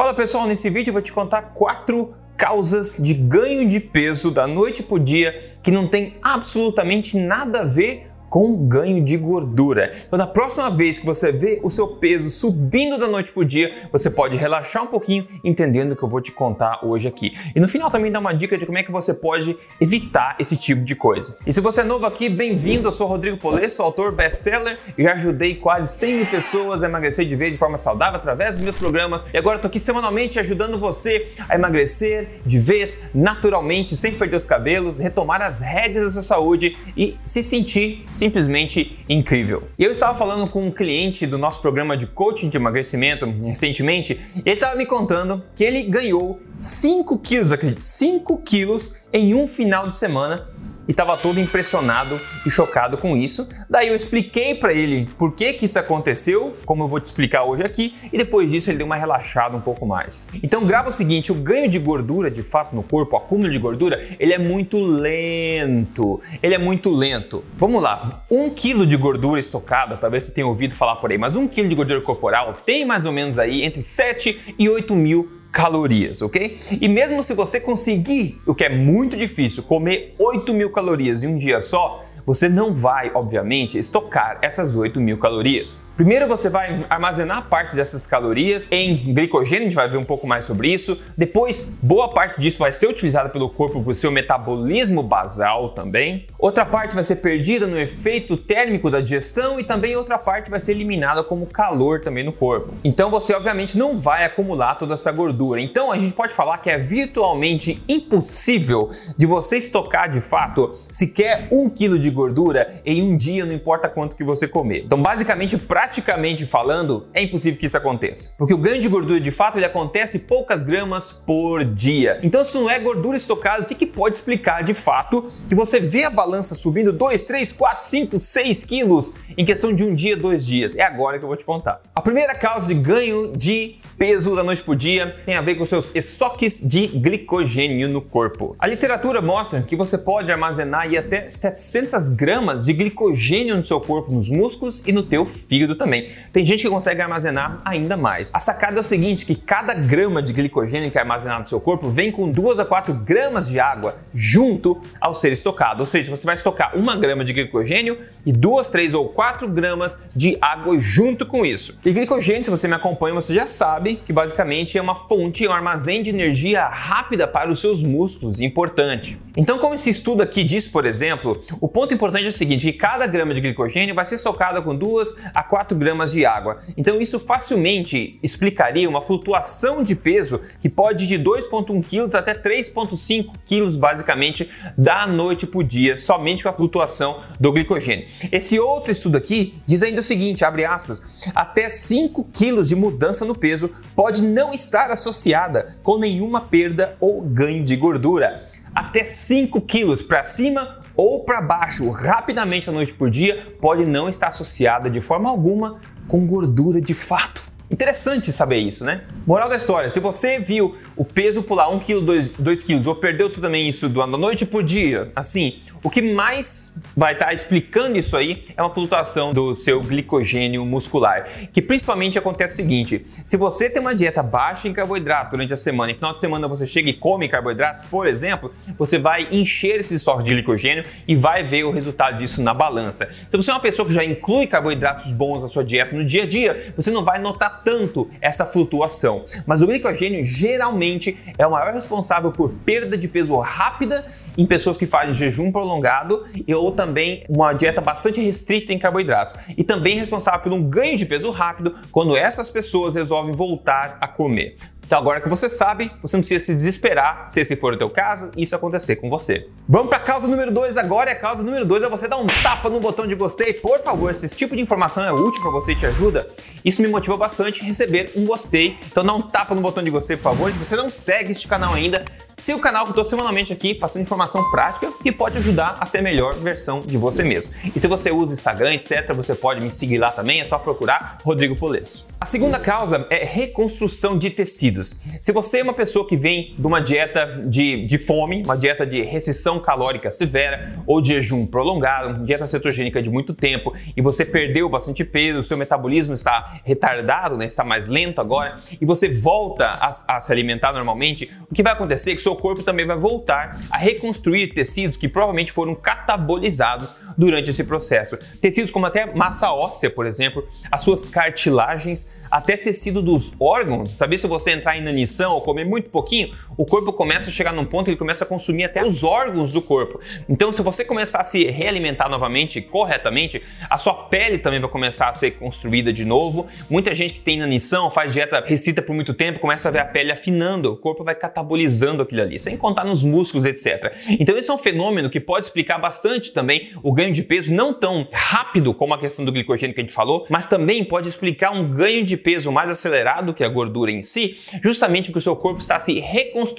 Fala pessoal, nesse vídeo eu vou te contar quatro causas de ganho de peso da noite pro dia que não tem absolutamente nada a ver com ganho de gordura. Então, na próxima vez que você vê o seu peso subindo da noite para o dia, você pode relaxar um pouquinho entendendo o que eu vou te contar hoje aqui. E no final também dá uma dica de como é que você pode evitar esse tipo de coisa. E se você é novo aqui, bem-vindo. Eu sou Rodrigo Polê, sou autor best-seller e já ajudei quase 100 mil pessoas a emagrecer de vez de forma saudável através dos meus programas. E agora tô aqui semanalmente ajudando você a emagrecer de vez naturalmente, sem perder os cabelos, retomar as rédeas da sua saúde e se sentir simplesmente incrível. E eu estava falando com um cliente do nosso programa de coaching de emagrecimento recentemente, e ele estava me contando que ele ganhou 5 quilos, acredite, 5 quilos em um final de semana e estava todo impressionado e chocado com isso. Daí eu expliquei para ele por que que isso aconteceu, como eu vou te explicar hoje aqui, e depois disso ele deu uma relaxada um pouco mais. Então grava o seguinte, o ganho de gordura de fato no corpo, o acúmulo de gordura, ele é muito lento. Ele é muito lento. Vamos lá, um quilo de gordura estocada, talvez você tenha ouvido falar por aí, mas um quilo de gordura corporal tem mais ou menos aí entre 7 e 8 mil calorias, ok? E mesmo se você conseguir, o que é muito difícil, comer 8 mil calorias em um dia só, você não vai, obviamente, estocar essas 8 mil calorias. Primeiro você vai armazenar parte dessas calorias em glicogênio, a gente vai ver um pouco mais sobre isso. Depois, boa parte disso vai ser utilizada pelo corpo para o seu metabolismo basal também. Outra parte vai ser perdida no efeito térmico da digestão e também outra parte vai ser eliminada como calor também no corpo. Então você, obviamente, não vai acumular toda essa gordura. Então a gente pode falar que é virtualmente impossível de você estocar de fato sequer um quilo de gordura em um dia, não importa quanto que você comer. Então, basicamente, praticamente falando, é impossível que isso aconteça. Porque o ganho de gordura, de fato, ele acontece poucas gramas por dia. Então, se não é gordura estocada, o que, que pode explicar de fato que você vê a balança subindo 2, 3, 4, 5, 6 quilos em questão de um dia, dois dias? É agora que eu vou te contar. A primeira causa de ganho de peso da noite por dia tem a ver com seus estoques de glicogênio no corpo. A literatura mostra que você pode armazenar até 700 gramas de glicogênio no seu corpo, nos músculos e no teu fígado também. Tem gente que consegue armazenar ainda mais. A sacada é o seguinte, que cada grama de glicogênio que é armazenado no seu corpo vem com 2 a 4 gramas de água junto ao ser estocado. Ou seja, você vai estocar uma grama de glicogênio e duas, três ou quatro gramas de água junto com isso. E glicogênio, se você me acompanha, você já sabe que basicamente é uma fonte, um armazém de energia rápida para os seus músculos, importante. Então, como esse estudo aqui diz, por exemplo, o ponto importante é o seguinte, que cada grama de glicogênio vai ser estocada com 2 a 4 gramas de água. Então, isso facilmente explicaria uma flutuação de peso que pode de 2,1 kg até 3,5 kg, basicamente, da noite para o dia, somente com a flutuação do glicogênio. Esse outro estudo aqui diz ainda o seguinte, abre aspas, até 5 kg de mudança no peso pode não estar associada com nenhuma perda ou ganho de gordura. Até 5 quilos para cima ou para baixo rapidamente à noite por dia pode não estar associada de forma alguma com gordura de fato. Interessante saber isso, né? Moral da história: se você viu o peso pular 1 kg, 2 kg, ou perdeu também isso da noite por dia, assim, o que mais vai estar tá explicando isso aí é uma flutuação do seu glicogênio muscular, que principalmente acontece o seguinte: se você tem uma dieta baixa em carboidrato durante a semana, e final de semana você chega e come carboidratos, por exemplo, você vai encher esse estoque de glicogênio e vai ver o resultado disso na balança. Se você é uma pessoa que já inclui carboidratos bons na sua dieta no dia a dia, você não vai notar tanto essa flutuação. Mas o glicogênio geralmente é o maior responsável por perda de peso rápida em pessoas que fazem jejum prolongado prolongado ou também uma dieta bastante restrita em carboidratos. E também responsável por um ganho de peso rápido quando essas pessoas resolvem voltar a comer. Então agora que você sabe, você não precisa se desesperar se esse for o teu caso e isso acontecer com você. Vamos para a causa número 2 agora. E a causa número 2 é você dar um tapa no botão de gostei. Por favor, se esse tipo de informação é útil para você e te ajuda, isso me motivou bastante receber um gostei. Então dá um tapa no botão de gostei, por favor. Se você não segue este canal ainda, Siga o canal que eu estou semanalmente aqui passando informação prática que pode ajudar a ser a melhor versão de você mesmo. E se você usa Instagram, etc., você pode me seguir lá também, é só procurar Rodrigo Polesso. A segunda causa é reconstrução de tecidos. Se você é uma pessoa que vem de uma dieta de, de fome, uma dieta de restrição calórica severa ou de jejum prolongado, dieta cetogênica de muito tempo e você perdeu bastante peso, seu metabolismo está retardado, né, está mais lento agora e você volta a, a se alimentar normalmente, o que vai acontecer é que seu corpo também vai voltar a reconstruir tecidos que provavelmente foram catabolizados durante esse processo. Tecidos como até massa óssea, por exemplo, as suas cartilagens, até tecido dos órgãos. Sabia se você entrar em inanição ou comer muito pouquinho, o corpo começa a chegar num ponto que ele começa a consumir até os órgãos do corpo. Então, se você começar a se realimentar novamente, corretamente, a sua pele também vai começar a ser construída de novo. Muita gente que tem inanição, faz dieta restrita por muito tempo, começa a ver a pele afinando, o corpo vai catabolizando aquilo ali, sem contar nos músculos, etc. Então, esse é um fenômeno que pode explicar bastante também o ganho de peso, não tão rápido como a questão do glicogênio que a gente falou, mas também pode explicar um ganho de peso mais acelerado que a gordura em si, justamente porque o seu corpo está se reconstruindo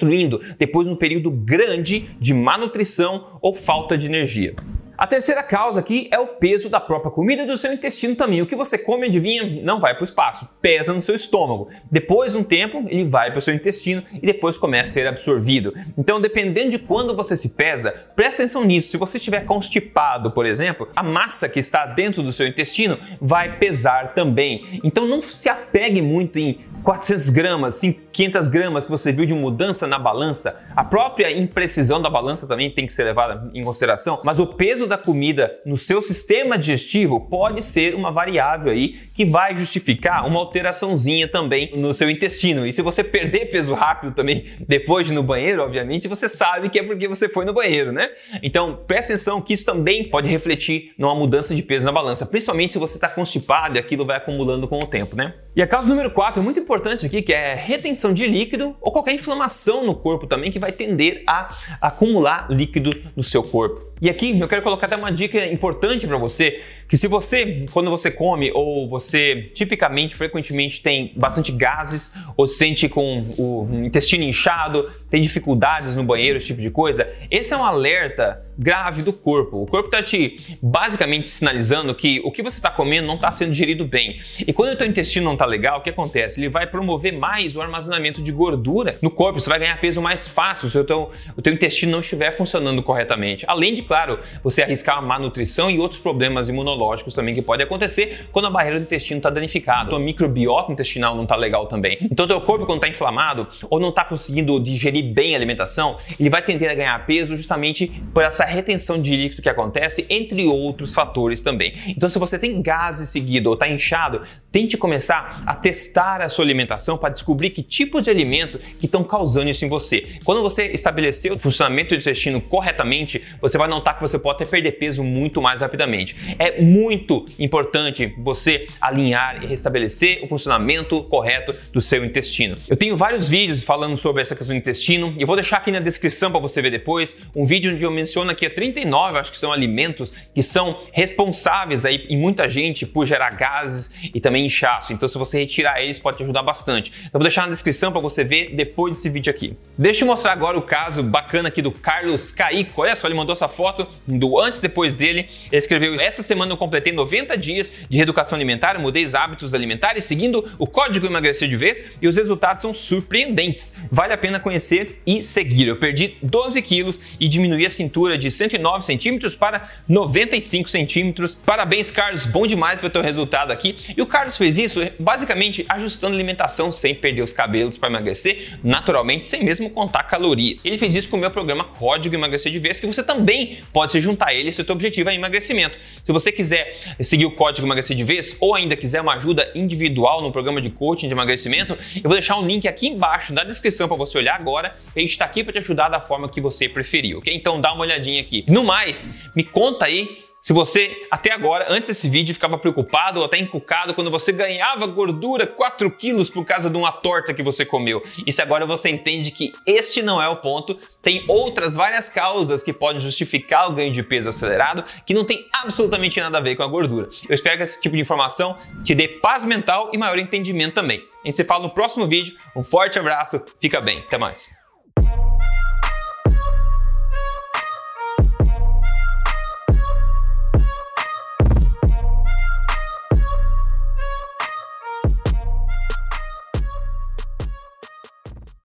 depois de um período grande de má nutrição ou falta de energia. A terceira causa aqui é o peso da própria comida e do seu intestino também. O que você come, adivinha, não vai para o espaço, pesa no seu estômago. Depois de um tempo, ele vai para o seu intestino e depois começa a ser absorvido. Então, dependendo de quando você se pesa, presta atenção nisso. Se você estiver constipado, por exemplo, a massa que está dentro do seu intestino vai pesar também. Então, não se apegue muito em 400 gramas, 500 gramas que você viu de mudança na balança. A própria imprecisão da balança também tem que ser levada em consideração, mas o peso da comida no seu sistema digestivo pode ser uma variável aí que vai justificar uma alteraçãozinha também no seu intestino. E se você perder peso rápido também depois de ir no banheiro, obviamente, você sabe que é porque você foi no banheiro, né? Então, presta atenção que isso também pode refletir numa mudança de peso na balança, principalmente se você está constipado e aquilo vai acumulando com o tempo, né? E a causa número 4 é muito importante aqui, que é retenção de líquido ou qualquer inflamação no corpo também que vai tender a acumular líquido no seu corpo. E aqui eu quero colocar até uma dica importante para você, que se você, quando você come ou você tipicamente, frequentemente tem bastante gases ou se sente com o intestino inchado, tem dificuldades no banheiro, esse tipo de coisa, esse é um alerta grave do corpo. O corpo está te basicamente sinalizando que o que você está comendo não está sendo digerido bem. E quando o teu intestino não está legal, o que acontece? Ele vai promover mais o armazenamento de gordura no corpo. Você vai ganhar peso mais fácil se o teu, o teu intestino não estiver funcionando corretamente. Além de claro, você arriscar a má nutrição e outros problemas imunológicos também que podem acontecer quando a barreira do intestino está danificada. A microbiota intestinal não está legal também. Então, teu corpo, quando está inflamado ou não está conseguindo digerir bem a alimentação, ele vai tender a ganhar peso justamente por essa retenção de líquido que acontece, entre outros fatores também. Então, se você tem gases seguido ou está inchado, tente começar a testar a sua alimentação para descobrir que tipo de alimento que estão causando isso em você. Quando você estabelecer o funcionamento do intestino corretamente, você vai notar que você pode até perder peso muito mais rapidamente. É muito importante você alinhar e restabelecer o funcionamento correto do seu intestino. Eu tenho vários vídeos falando sobre essa questão do intestino e vou deixar aqui na descrição para você ver depois um vídeo onde eu menciono aqui 39, acho que são alimentos que são responsáveis aí em muita gente por gerar gases e também inchaço. Então se você retirar eles pode te ajudar bastante. Eu vou deixar na descrição para você ver depois desse vídeo aqui. Deixa eu mostrar agora o caso bacana aqui do Carlos Caico. Olha só, ele mandou essa foto do antes e depois dele. Ele escreveu: Essa semana eu completei 90 dias de reeducação alimentar, mudei os hábitos alimentares seguindo o código emagrecer de vez e os resultados são surpreendentes. Vale a pena conhecer e seguir. Eu perdi 12 quilos e diminuí a cintura de 109 centímetros para 95 centímetros. Parabéns, Carlos, bom demais o teu resultado aqui. E o Carlos fez isso basicamente ajustando a alimentação sem perder os cabelos para emagrecer, naturalmente, sem mesmo contar calorias. Ele fez isso com o meu programa Código Emagrecer de Vez, que você também pode se juntar a ele se o teu objetivo é emagrecimento. Se você quiser seguir o Código Emagrecer de Vez ou ainda quiser uma ajuda individual no programa de coaching de emagrecimento, eu vou deixar um link aqui embaixo na descrição para você olhar agora. A gente está aqui para te ajudar da forma que você preferir, ok? Então dá uma olhadinha aqui aqui. No mais, me conta aí se você, até agora, antes desse vídeo, ficava preocupado ou até encucado quando você ganhava gordura 4 quilos por causa de uma torta que você comeu. E se agora você entende que este não é o ponto, tem outras várias causas que podem justificar o ganho de peso acelerado que não tem absolutamente nada a ver com a gordura. Eu espero que esse tipo de informação te dê paz mental e maior entendimento também. A gente se fala no próximo vídeo. Um forte abraço, fica bem, até mais.